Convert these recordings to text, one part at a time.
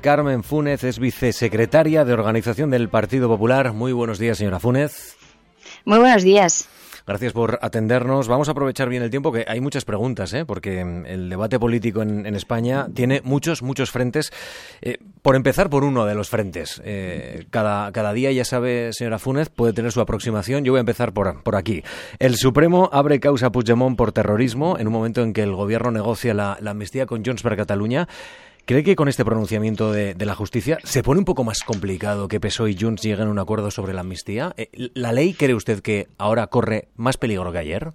Carmen Fúnez es vicesecretaria de Organización del Partido Popular. Muy buenos días, señora Fúnez. Muy buenos días. Gracias por atendernos. Vamos a aprovechar bien el tiempo, que hay muchas preguntas, ¿eh? porque mm, el debate político en, España tiene muchos, muchos frentes. Eh, por empezar por uno de los frentes. Eh, cada, cada día, ya sabe, señora Fúnez, puede tener su aproximación. Yo voy a empezar por, por aquí. El Supremo abre causa a Puigdemont por terrorismo en un momento en que el gobierno negocia la, la amnistía con Junts per Cataluña. ¿Cree que con este pronunciamiento de, la justicia se pone un poco más complicado que PSOE y Junts lleguen a un acuerdo sobre la amnistía? Eh, ¿La ley cree usted que ahora corre más peligro que ayer?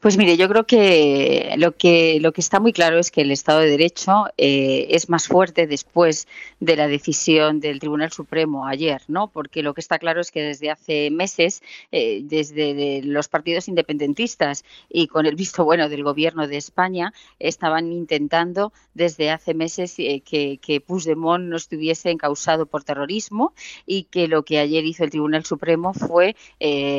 Pues mire, yo creo que lo que lo que está muy claro es que el Estado de Derecho eh, es más fuerte después de la decisión del Tribunal Supremo ayer, ¿no? Porque lo que está claro es que desde hace meses, eh, desde los partidos independentistas y con el visto bueno del Gobierno de España, estaban intentando desde hace meses eh, que, que Puigdemont no estuviese encausado por terrorismo y que lo que ayer hizo el Tribunal Supremo fue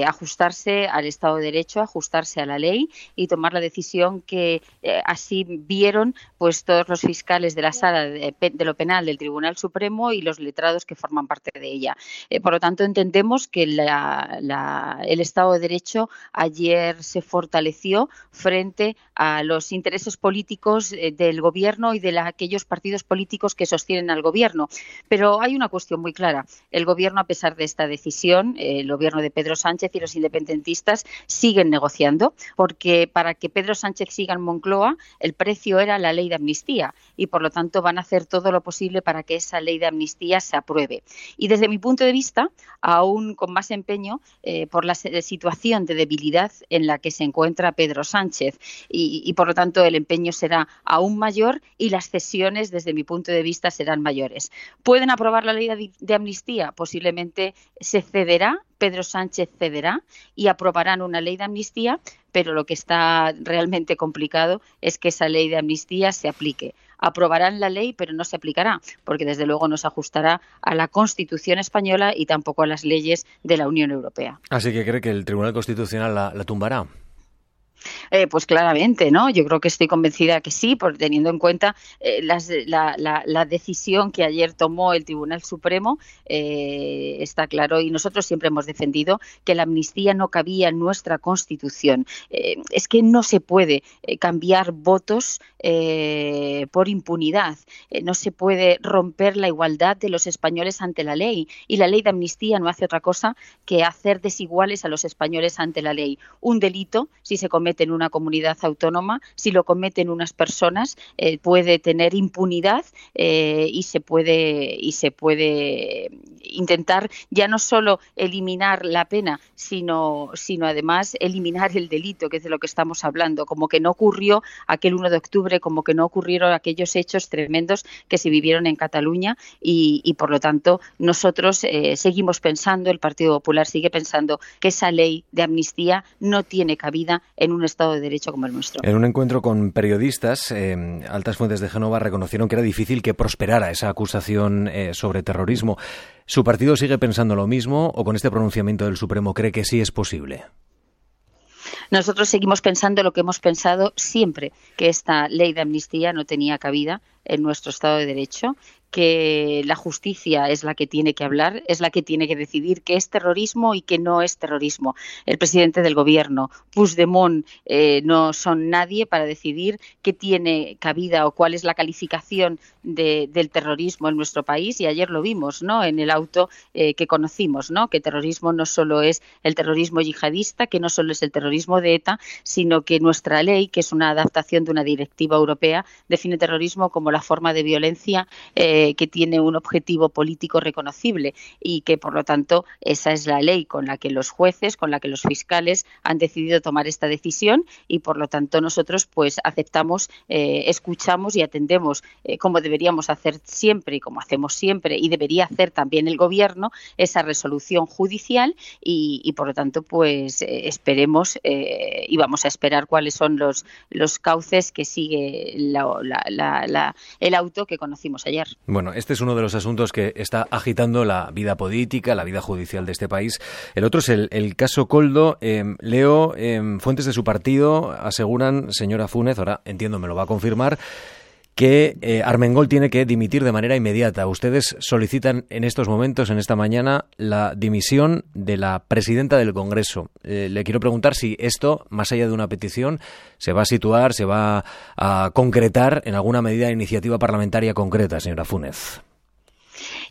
ajustarse al Estado de Derecho, ajustarse a la ley y tomar la decisión que eh, así vieron pues todos los fiscales de la sala de, lo penal del Tribunal Supremo y los letrados que forman parte de ella. Eh, por lo tanto, entendemos que el Estado de Derecho ayer se fortaleció frente a los intereses políticos eh, del Gobierno y de aquellos partidos políticos que sostienen al Gobierno. Pero hay una cuestión muy clara. El Gobierno, a pesar de esta decisión, el Gobierno de Pedro Sánchez y los independentistas siguen negociando porque para que Pedro Sánchez siga en Moncloa el precio era la ley de amnistía y por lo tanto van a hacer todo lo posible para que esa ley de amnistía se apruebe. Y desde mi punto de vista, aún con más empeño eh, por la situación de debilidad en la que se encuentra Pedro Sánchez y, por lo tanto el empeño será aún mayor y las cesiones desde mi punto de vista serán mayores. ¿Pueden aprobar la ley de amnistía? Posiblemente se cederá Pedro Sánchez cederá y aprobarán una ley de amnistía, pero lo que está realmente complicado es que esa ley de amnistía se aplique. Aprobarán la ley, pero no se aplicará, porque desde luego no se ajustará a la Constitución española y tampoco a las leyes de la Unión Europea. Así que cree que el Tribunal Constitucional la, la tumbará. Eh, pues claramente, ¿no? Yo creo que estoy convencida que sí, por teniendo en cuenta eh, la, decisión que ayer tomó el Tribunal Supremo, eh, está claro, y nosotros siempre hemos defendido que la amnistía no cabía en nuestra Constitución. es que no se puede cambiar votos por impunidad, no se puede romper la igualdad de los españoles ante la ley, y la ley de amnistía no hace otra cosa que hacer desiguales a los españoles ante la ley. Un delito, si se comete en una comunidad autónoma, si lo cometen unas personas, eh, puede tener impunidad eh, y se puede y se puede intentar ya no solo eliminar la pena, sino, sino además eliminar el delito, que es de lo que estamos hablando, como que no ocurrió aquel 1 de octubre, como que no ocurrieron aquellos hechos tremendos que se vivieron en Cataluña y, por lo tanto nosotros eh, seguimos pensando, el Partido Popular sigue pensando que esa ley de amnistía no tiene cabida en un Estado de Derecho como el nuestro. En un encuentro con periodistas, eh, altas fuentes de Génova reconocieron que era difícil que prosperara esa acusación eh, sobre terrorismo. ¿Su partido sigue pensando lo mismo o con este pronunciamiento del Supremo cree que sí es posible? Nosotros seguimos pensando lo que hemos pensado siempre, que esta ley de amnistía no tenía cabida en nuestro Estado de Derecho que la justicia es la que tiene que hablar, es la que tiene que decidir qué es terrorismo y qué no es terrorismo. El presidente del gobierno, Puigdemont, eh, no son nadie para decidir qué tiene cabida o cuál es la calificación del terrorismo en nuestro país. Y ayer lo vimos, ¿no? En el auto eh, que conocimos, ¿no? Que terrorismo no solo es el terrorismo yihadista, que no solo es el terrorismo de ETA, sino que nuestra ley, que es una adaptación de una directiva europea, define terrorismo como la forma de violencia. Eh, que tiene un objetivo político reconocible y que, por lo tanto, esa es la ley con la que los jueces, con la que los fiscales han decidido tomar esta decisión y, por lo tanto, nosotros pues aceptamos, eh, escuchamos y atendemos eh, como deberíamos hacer siempre y como hacemos siempre y debería hacer también el Gobierno esa resolución judicial y, por lo tanto, pues esperemos y vamos a esperar cuáles son los, los cauces que sigue el auto que conocimos ayer. Bueno, este es uno de los asuntos que está agitando la vida política, la vida judicial de este país. El otro es el, caso Coldo. Em, leo, em, fuentes de su partido aseguran, señora Funes, ahora entiendo, me lo va a confirmar, que eh, Armengol tiene que dimitir de manera inmediata. Ustedes solicitan en estos momentos, en esta mañana, la dimisión de la presidenta del Congreso. Eh, le quiero preguntar si esto, más allá de una petición, se va a situar, se va a concretar en alguna medida de iniciativa parlamentaria concreta, señora Funes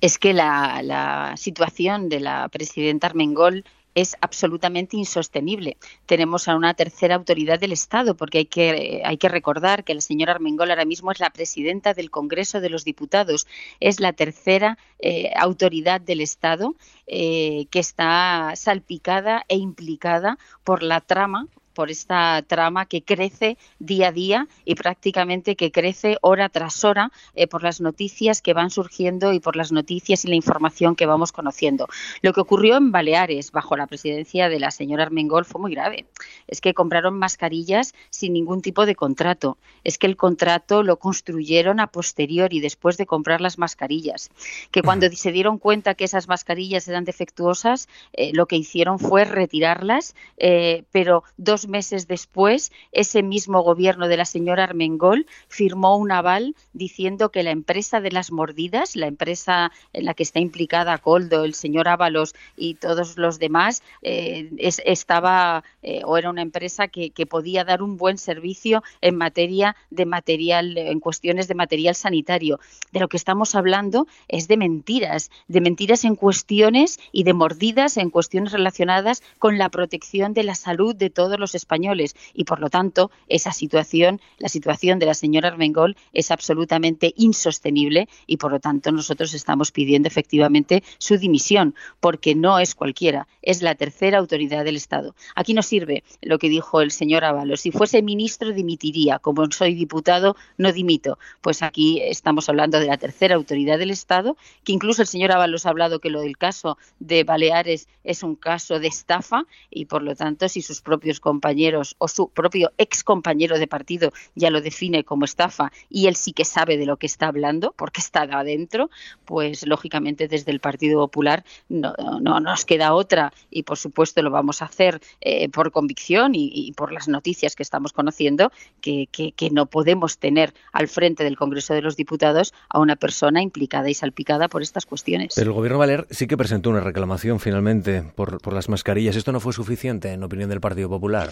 es que la, la, situación de la presidenta Armengol es absolutamente insostenible. Tenemos a una tercera autoridad del Estado, porque hay que, hay que recordar que la señora Armengol ahora mismo es la presidenta del Congreso de los Diputados, es la tercera eh, autoridad del Estado eh, que está salpicada e implicada por la trama por esta trama que crece día a día y prácticamente que crece hora tras hora eh, por las noticias que van surgiendo y por las noticias y la información que vamos conociendo. Lo que ocurrió en Baleares bajo la presidencia de la señora Armengol fue muy grave. Es que compraron mascarillas sin ningún tipo de contrato. Es que el contrato lo construyeron a posteriori después de comprar las mascarillas. Que cuando se dieron cuenta que esas mascarillas eran defectuosas, eh, lo que hicieron fue retirarlas, eh, pero dos meses después, ese mismo gobierno de la señora Armengol firmó un aval diciendo que la empresa de las mordidas, la empresa en la que está implicada Coldo, el señor Ábalos y todos los demás, eh, estaba eh, o era una empresa que, podía dar un buen servicio en materia de material, en cuestiones de material sanitario. De lo que estamos hablando es de mentiras, de mentiras en cuestiones y de mordidas en cuestiones relacionadas con la protección de la salud de todos los españoles y por lo tanto esa situación, la situación de la señora Armengol es absolutamente insostenible y por lo tanto nosotros estamos pidiendo efectivamente su dimisión porque no es cualquiera, es la tercera autoridad del Estado. Aquí no sirve lo que dijo el señor Ábalos. Si fuese ministro dimitiría, como soy diputado no dimito. Pues aquí estamos hablando de la tercera autoridad del Estado, que incluso el señor Ábalos ha hablado que lo del caso de Baleares es un caso de estafa y por lo tanto si sus propios compañeros compañeros o su propio ex compañero de partido ya lo define como estafa y él sí que sabe de lo que está hablando porque está adentro, pues lógicamente desde el Partido Popular no, no nos queda otra y por supuesto lo vamos a hacer eh, por convicción y, por las noticias que estamos conociendo que, que, no podemos tener al frente del Congreso de los Diputados a una persona implicada y salpicada por estas cuestiones. Pero el gobierno Valer sí que presentó una reclamación finalmente por, por las mascarillas. ¿Esto no fue suficiente en opinión del Partido Popular?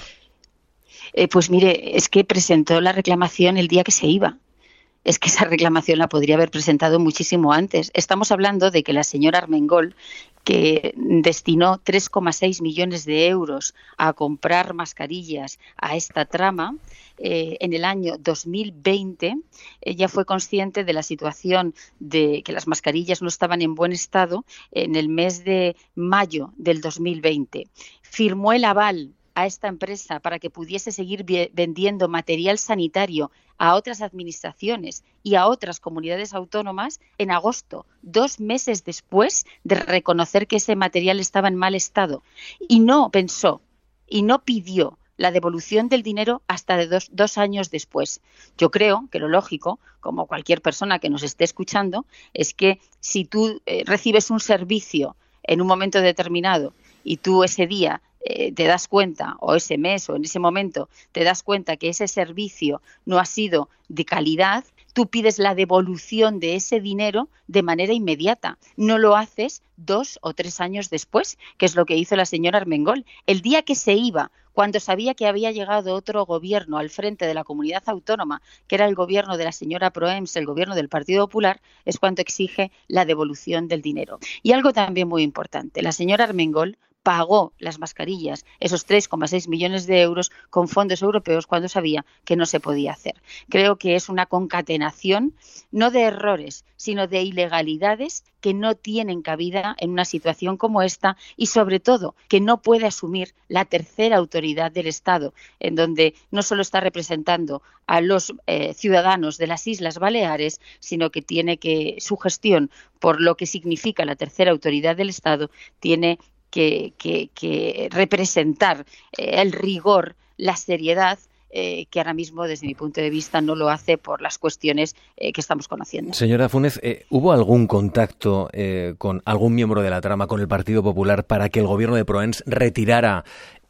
Eh, pues mire, es que presentó la reclamación el día que se iba. Es que esa reclamación la podría haber presentado muchísimo antes. Estamos hablando de que la señora Armengol, que destinó 3,6 millones de euros a comprar mascarillas a esta trama, eh, en el año 2020 ella fue consciente de la situación de que las mascarillas no estaban en buen estado en el mes de mayo del 2020. Firmó el aval a esta empresa para que pudiese seguir vendiendo material sanitario a otras administraciones y a otras comunidades autónomas en agosto, dos meses después de reconocer que ese material estaba en mal estado. Y no pensó y no pidió la devolución del dinero hasta de dos, años después. Yo creo que lo lógico, como cualquier persona que nos esté escuchando, es que si tú eh, recibes un servicio en un momento determinado y tú ese día eh, te das cuenta, o ese mes o en ese momento, te das cuenta que ese servicio no ha sido de calidad, tú pides la devolución de ese dinero de manera inmediata. No lo haces dos o tres años después, que es lo que hizo la señora Armengol. El día que se iba, cuando sabía que había llegado otro gobierno al frente de la comunidad autónoma, que era el gobierno de la señora Proems, el gobierno del Partido Popular, es cuando exige la devolución del dinero. Y algo también muy importante, la señora Armengol pagó las mascarillas, esos 3,6 millones de euros, con fondos europeos cuando sabía que no se podía hacer. Creo que es una concatenación no de errores, sino de ilegalidades que no tienen cabida en una situación como esta y, sobre todo, que no puede asumir la tercera autoridad del Estado, en donde no solo está representando a los eh, ciudadanos de las Islas Baleares, sino que tiene que su gestión, por lo que significa la tercera autoridad del Estado, tiene que, representar eh, el rigor, la seriedad eh, que ahora mismo, desde mi punto de vista, no lo hace por las cuestiones eh, que estamos conociendo. Señora Funes, ¿hubo algún contacto con algún miembro de la trama, con el Partido Popular, para que el gobierno de Proens retirara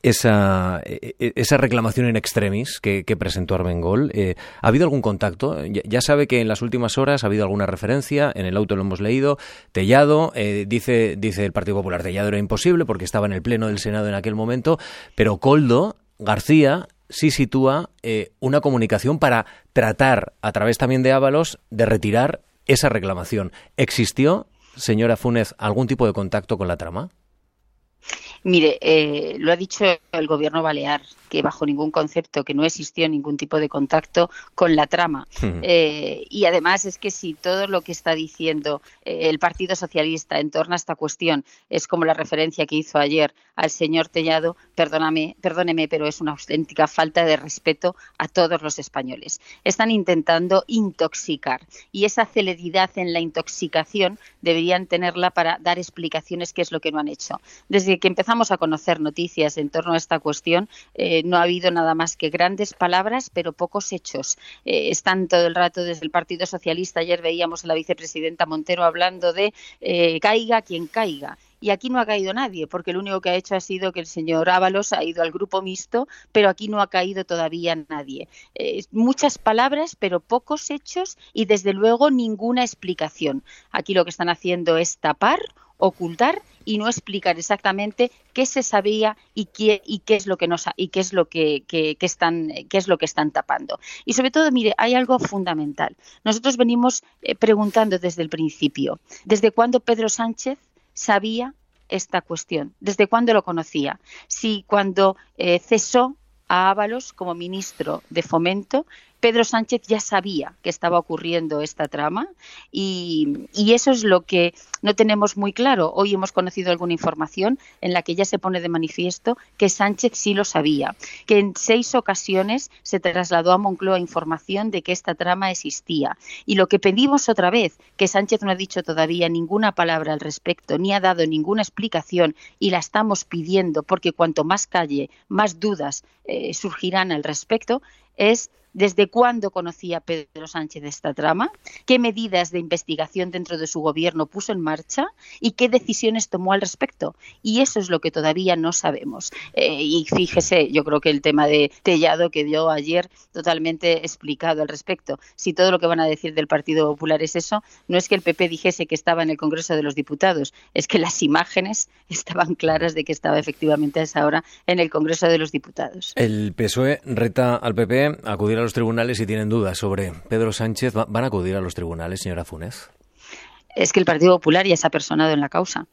esa, esa reclamación en extremis que, presentó Armengol. Eh, ¿Ha habido algún contacto? Ya, sabe que en las últimas horas ha habido alguna referencia, en el auto lo hemos leído. Tellado, eh, dice, dice el Partido Popular, Tellado era imposible porque estaba en el Pleno del Senado en aquel momento, pero Coldo, García, sí sitúa eh, una comunicación para tratar, a través también de Ábalos, de retirar esa reclamación. ¿Existió, señora Funes, algún tipo de contacto con la trama? Mire, eh, lo ha dicho el gobierno balear, que bajo ningún concepto, que no existió ningún tipo de contacto con la trama. Eh, y además es que si todo lo que está diciendo eh, el Partido Socialista en torno a esta cuestión es como la referencia que hizo ayer al señor Tellado, perdóname, perdóneme, pero es una auténtica falta de respeto a todos los españoles. Están intentando intoxicar y esa celeridad en la intoxicación deberían tenerla para dar explicaciones qué es lo que no han hecho. Desde que empezamos a conocer noticias en torno a esta cuestión, eh, no ha habido nada más que grandes palabras, pero pocos hechos. Eh, están todo el rato desde el Partido Socialista. Ayer veíamos a la vicepresidenta Montero hablando de eh, caiga quien caiga y aquí no ha caído nadie, porque lo único que ha hecho ha sido que el señor Ábalos ha ido al grupo mixto, pero aquí no ha caído todavía nadie. muchas palabras, pero pocos hechos y desde luego ninguna explicación. Aquí lo que están haciendo es tapar ocultar y no explicar exactamente qué se sabía y qué, y qué es lo que y qué es lo que, están qué es lo que están tapando. Y sobre todo, mire, hay algo fundamental. Nosotros venimos eh, preguntando desde el principio, ¿desde cuándo Pedro Sánchez sabía esta cuestión? ¿Desde cuándo lo conocía? Si cuando eh, cesó a Ábalos como ministro de Fomento Pedro Sánchez ya sabía que estaba ocurriendo esta trama y, eso es lo que no tenemos muy claro. Hoy hemos conocido alguna información en la que ya se pone de manifiesto que Sánchez sí lo sabía, que en seis ocasiones se trasladó a Moncloa información de que esta trama existía. Y lo que pedimos otra vez, que Sánchez no ha dicho todavía ninguna palabra al respecto, ni ha dado ninguna explicación y la estamos pidiendo porque cuanto más calle, más dudas eh, surgirán al respecto, es desde cuándo conocía Pedro Sánchez esta trama, qué medidas de investigación dentro de su gobierno puso en marcha y qué decisiones tomó al respecto. Y eso es lo que todavía no sabemos. Eh, y fíjese, yo creo que el tema de Tellado que dio ayer totalmente explicado al respecto. Si todo lo que van a decir del Partido Popular es eso, no es que el PP dijese que estaba en el Congreso de los Diputados, es que las imágenes estaban claras de que estaba efectivamente a esa hora en el Congreso de los Diputados. El PSOE reta al PP acudir a los tribunales y tienen dudas sobre Pedro Sánchez, ¿van a acudir a los tribunales, señora Funes? Es que el Partido Popular ya se ha personado en la causa.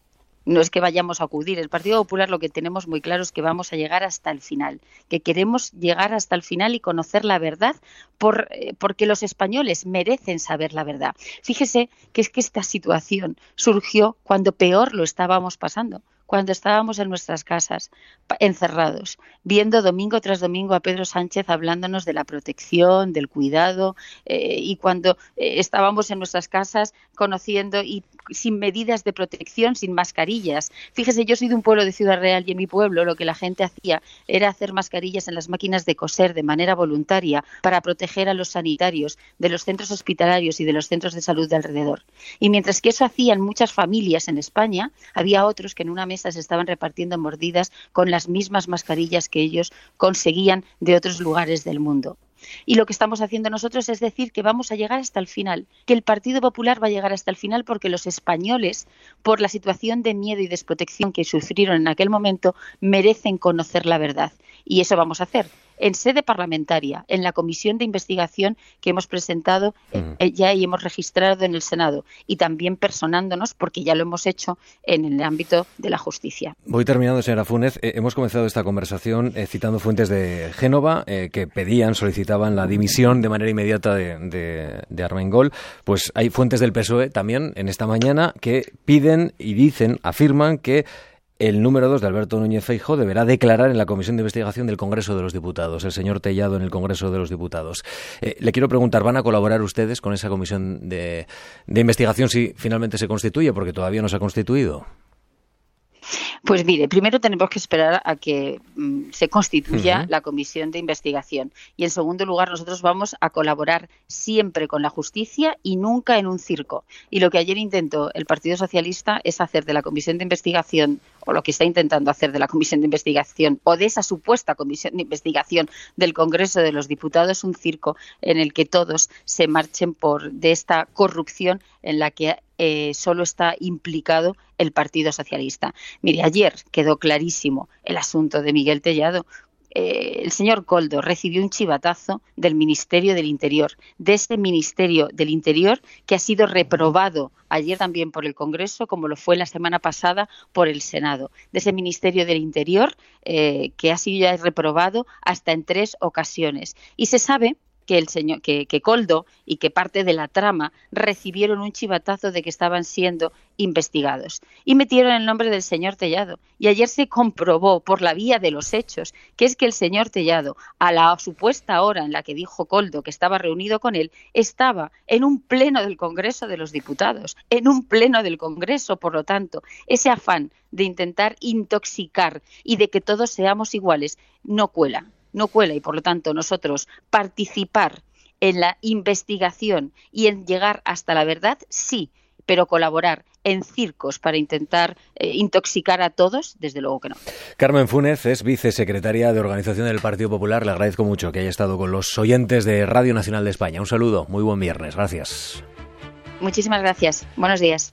No es que vayamos a acudir. El Partido Popular lo que tenemos muy claro es que vamos a llegar hasta el final, que queremos llegar hasta el final y conocer la verdad por, eh, porque los españoles merecen saber la verdad. Fíjese que es que esta situación surgió cuando peor lo estábamos pasando cuando estábamos en nuestras casas, encerrados, viendo domingo tras domingo a Pedro Sánchez hablándonos de la protección, del cuidado, eh, y cuando eh, estábamos en nuestras casas conociendo y sin medidas de protección, sin mascarillas. Fíjese, yo soy de un pueblo de Ciudad Real y en mi pueblo lo que la gente hacía era hacer mascarillas en las máquinas de coser de manera voluntaria para proteger a los sanitarios de los centros hospitalarios y de los centros de salud de alrededor. Y mientras que eso hacían muchas familias en España, había otros que en una mesa se estaban repartiendo mordidas con las mismas mascarillas que ellos conseguían de otros lugares del mundo. Y lo que estamos haciendo nosotros es decir que vamos a llegar hasta el final, que el Partido Popular va a llegar hasta el final porque los españoles, por la situación de miedo y desprotección que sufrieron en aquel momento, merecen conocer la verdad. Y eso vamos a hacer en sede parlamentaria, en la comisión de investigación que hemos presentado eh, ya y hemos registrado en el Senado y también personándonos, porque ya lo hemos hecho en el ámbito de la justicia. Voy terminando, señora Funes. Eh, hemos comenzado esta conversación eh, citando fuentes de Génova que pedían, solicitaban la dimisión de manera inmediata de, de, de Armengol. Pues hay fuentes del PSOE también en esta mañana que piden y dicen, afirman que el número dos de Alberto Núñez Feijóo deberá declarar en la Comisión de Investigación del Congreso de los Diputados, el señor Tellado en el Congreso de los Diputados. Eh, le quiero preguntar, ¿van a colaborar ustedes con esa comisión de, de investigación si finalmente se constituye? Porque todavía no se ha constituido. Pues mire, primero tenemos que esperar a que mm, se constituya la comisión de investigación y en segundo lugar nosotros vamos a colaborar siempre con la justicia y nunca en un circo. Y lo que ayer intentó el Partido Socialista es hacer de la comisión de investigación o lo que está intentando hacer de la comisión de investigación o de esa supuesta comisión de investigación del Congreso de los Diputados un circo en el que todos se marchen por de esta corrupción en la que eh, solo está implicado el Partido Socialista. Mire, ayer quedó clarísimo el asunto de Miguel Tellado. Eh, el señor Coldo recibió un chivatazo del Ministerio del Interior, de este Ministerio del Interior que ha sido reprobado ayer también por el Congreso, como lo fue la semana pasada por el Senado, de ese Ministerio del Interior eh, que ha sido ya reprobado hasta en tres ocasiones. Y se sabe que el señor que, Coldo y que parte de la trama recibieron un chivatazo de que estaban siendo investigados. Y metieron el nombre del señor Tellado. Y ayer se comprobó por la vía de los hechos que es que el señor Tellado a la supuesta hora en la que dijo Coldo que estaba reunido con él estaba en un pleno del Congreso de los Diputados en un pleno del Congreso por lo tanto ese afán de intentar intoxicar y de que todos seamos iguales no cuela no cuela y por lo tanto nosotros participar en la investigación y en llegar hasta la verdad, sí, pero colaborar en circos para intentar eh, intoxicar a todos, desde luego que no. Carmen Funes es vicesecretaria de Organización del Partido Popular. Le agradezco mucho que haya estado con los oyentes de Radio Nacional de España. Un saludo, muy buen viernes. Gracias. Muchísimas gracias. Buenos días.